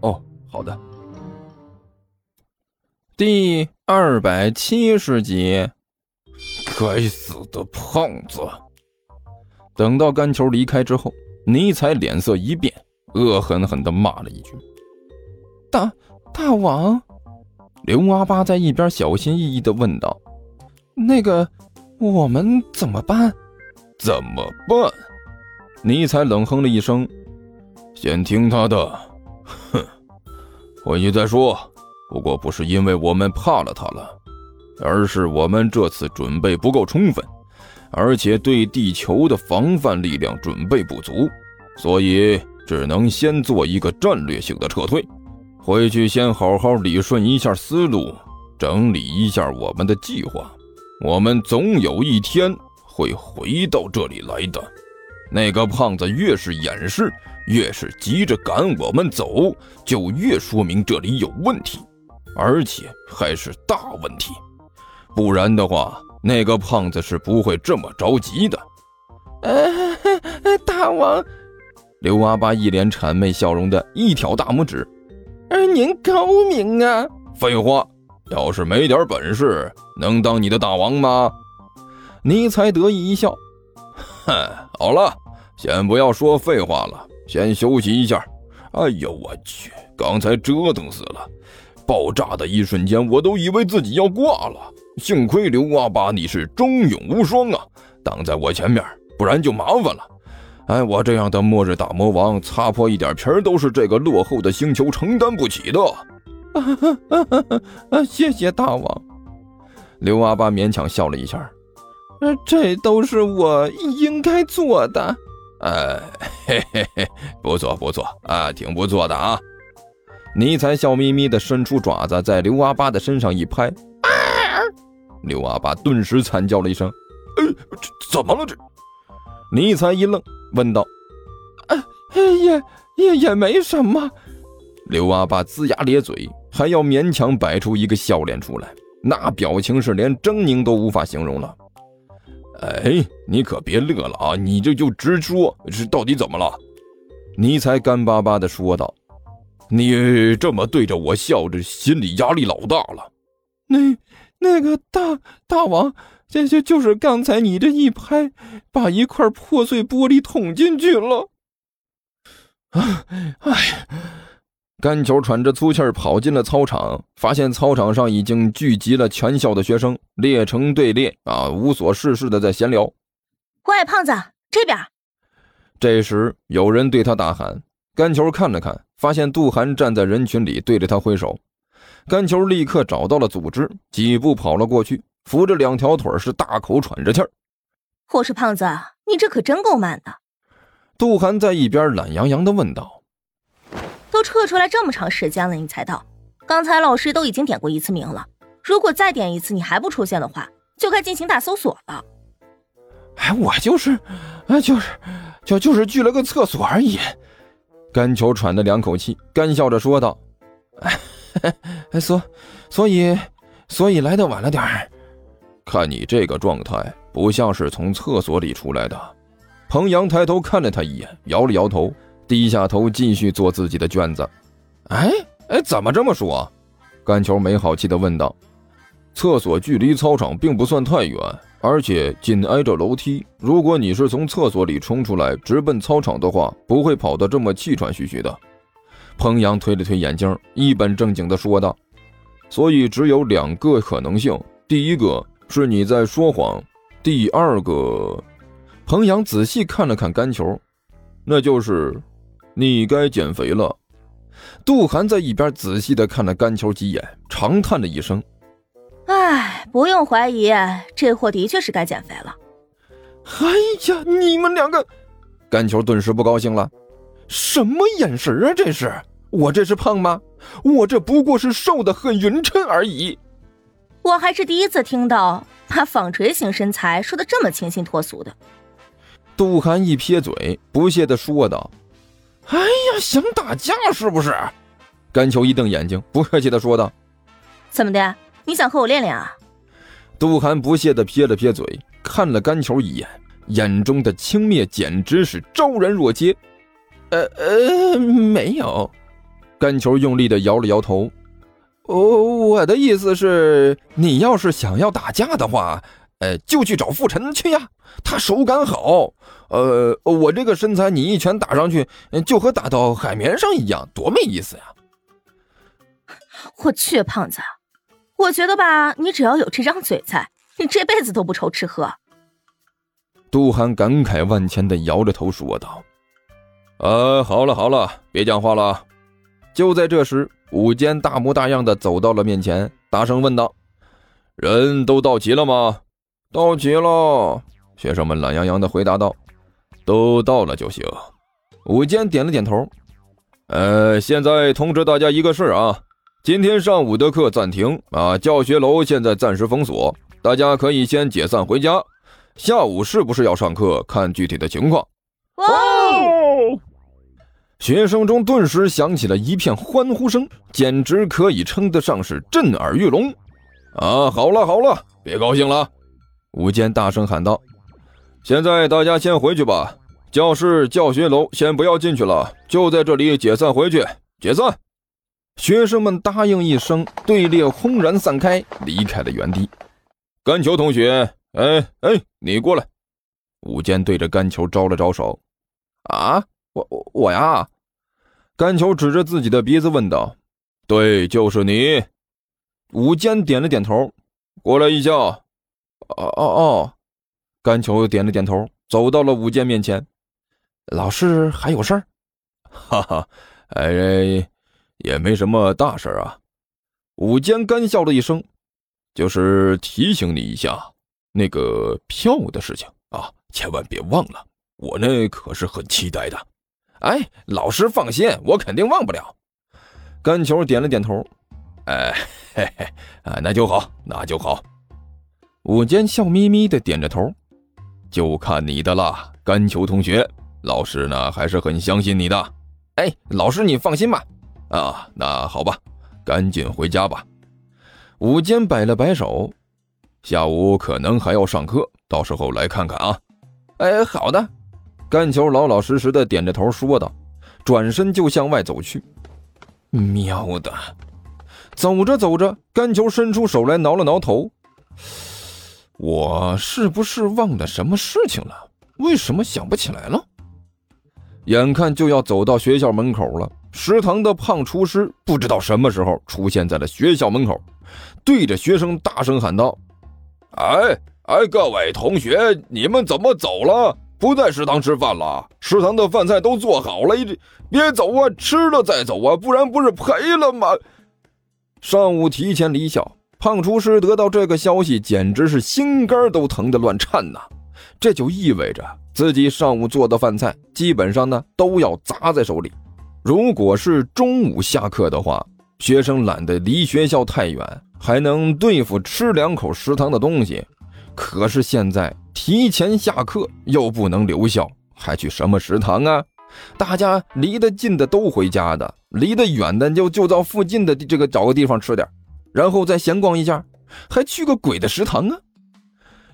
哦，好的。第二百七十集，该死的胖子！等到干球离开之后，尼采脸色一变，恶狠狠地骂了一句：“大大王！”刘阿八在一边小心翼翼地问道：“那个，我们怎么办？”“怎么办？”尼采冷哼了一声：“先听他的。”回去再说。不过不是因为我们怕了他了，而是我们这次准备不够充分，而且对地球的防范力量准备不足，所以只能先做一个战略性的撤退。回去先好好理顺一下思路，整理一下我们的计划。我们总有一天会回到这里来的。那个胖子越是掩饰。越是急着赶我们走，就越说明这里有问题，而且还是大问题。不然的话，那个胖子是不会这么着急的。呃，大王，刘阿八一脸谄媚笑容的一挑大拇指。呃，您高明啊！废话，要是没点本事，能当你的大王吗？尼才得意一笑。哼，好了，先不要说废话了。先休息一下。哎呦我去，刚才折腾死了！爆炸的一瞬间，我都以为自己要挂了。幸亏刘阿八你是忠勇无双啊，挡在我前面，不然就麻烦了。哎，我这样的末日大魔王，擦破一点皮儿都是这个落后的星球承担不起的。哈 哈谢谢大王。刘阿八勉强笑了一下。呃，这都是我应该做的。呃，嘿嘿嘿，不错不错啊，挺不错的啊！尼采笑眯眯地伸出爪子，在刘阿八的身上一拍，啊刘阿八顿时惨叫了一声：“呃，这怎么了？”这尼采一愣，问道：“呃，也也也没什么。”刘阿八龇牙咧嘴，还要勉强摆出一个笑脸出来，那表情是连狰狞都无法形容了。哎，你可别乐了啊！你这就直说，是到底怎么了？尼才干巴巴地说道：“你这么对着我笑，这心里压力老大了。”那那个大大王，这就就是刚才你这一拍，把一块破碎玻璃捅进去了。哎哎。甘球喘着粗气儿跑进了操场，发现操场上已经聚集了全校的学生，列成队列啊，无所事事的在闲聊。喂，胖子，这边。这时有人对他大喊。甘球看了看，发现杜涵站在人群里，对着他挥手。甘球立刻找到了组织，几步跑了过去，扶着两条腿，是大口喘着气儿。我说胖子，你这可真够慢的。杜涵在一边懒洋洋的问道。都撤出来这么长时间了，你才到。刚才老师都已经点过一次名了，如果再点一次你还不出现的话，就该进行大搜索了。哎，我就是，啊，就是，就就是去了个厕所而已。甘球喘了两口气，干笑着说道：“哎，所，所以，所以来的晚了点儿。看你这个状态，不像是从厕所里出来的。”彭阳抬头看了他一眼，摇了摇头。低下头继续做自己的卷子。哎哎，怎么这么说？甘球没好气地问道。厕所距离操场并不算太远，而且紧挨着楼梯。如果你是从厕所里冲出来直奔操场的话，不会跑得这么气喘吁吁的。彭阳推了推眼镜，一本正经地说道：“所以只有两个可能性，第一个是你在说谎，第二个……”彭阳仔细看了看甘球，那就是。你该减肥了。杜涵在一边仔细的看了甘球几眼，长叹了一声：“哎，不用怀疑，这货的确是该减肥了。”哎呀，你们两个！甘球顿时不高兴了：“什么眼神啊？这是我这是胖吗？我这不过是瘦的很匀称而已。我还是第一次听到把纺锤型身材说的这么清新脱俗的。杜涵一撇嘴，不屑的说道：“哎呀，想打架是不是？”甘球一瞪眼睛，不客气的说道：“怎么的？你想和我练练啊？”杜涵不屑的撇了撇嘴，看了甘球一眼，眼中的轻蔑简直是昭然若揭。呃呃，没有。甘球用力的摇了摇头。我我的意思是，你要是想要打架的话，呃，就去找傅晨去呀，他手感好。呃，我这个身材，你一拳打上去，就和打到海绵上一样，多没意思呀！我去，胖子。我觉得吧，你只要有这张嘴在，你这辈子都不愁吃喝。杜涵感慨万千的摇着头说道：“呃，好了好了，别讲话了。”就在这时，武坚大模大样的走到了面前，大声问道：“人都到齐了吗？”“到齐了。”学生们懒洋洋的回答道：“都到了就行。”武坚点了点头。“呃，现在通知大家一个事儿啊。”今天上午的课暂停啊，教学楼现在暂时封锁，大家可以先解散回家。下午是不是要上课，看具体的情况。哦！学生中顿时响起了一片欢呼声，简直可以称得上是震耳欲聋。啊，好了好了，别高兴了，吴坚大声喊道：“现在大家先回去吧，教室、教学楼先不要进去了，就在这里解散回去，解散。”学生们答应一声，队列轰然散开，离开了原地。甘球同学，哎哎，你过来！武坚对着甘球招了招手。啊，我我我呀！甘球指着自己的鼻子问道：“对，就是你。”武坚点了点头。过来一下。哦哦哦！甘球点了点头，走到了武坚面前。老师还有事儿？哈哈，哎。也没什么大事儿啊，武坚干笑了一声，就是提醒你一下，那个票的事情啊，千万别忘了，我那可是很期待的。哎，老师放心，我肯定忘不了。甘球点了点头，哎嘿嘿啊，那就好，那就好。武坚笑眯眯的点着头，就看你的了，甘球同学，老师呢还是很相信你的。哎，老师你放心吧。啊，那好吧，赶紧回家吧。武坚摆了摆手，下午可能还要上课，到时候来看看啊。哎，好的。甘球老老实实的点着头说道，转身就向外走去。喵的！走着走着，甘球伸出手来挠了挠头，我是不是忘了什么事情了？为什么想不起来了？眼看就要走到学校门口了。食堂的胖厨师不知道什么时候出现在了学校门口，对着学生大声喊道：“哎哎，各位同学，你们怎么走了？不在食堂吃饭了？食堂的饭菜都做好了，别走啊，吃了再走啊，不然不是赔了吗？”上午提前离校，胖厨师得到这个消息，简直是心肝都疼得乱颤呐！这就意味着自己上午做的饭菜基本上呢都要砸在手里。如果是中午下课的话，学生懒得离学校太远，还能对付吃两口食堂的东西。可是现在提前下课又不能留校，还去什么食堂啊？大家离得近的都回家的，离得远的就就到附近的这个找个地方吃点，然后再闲逛一下，还去个鬼的食堂啊！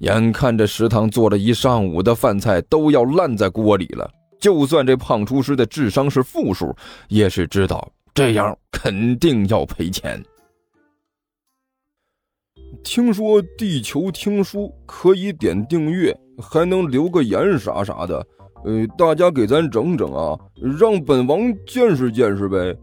眼看着食堂做了一上午的饭菜都要烂在锅里了。就算这胖厨师的智商是负数，也是知道这样肯定要赔钱。听说地球听书可以点订阅，还能留个言啥啥的，呃，大家给咱整整啊，让本王见识见识呗。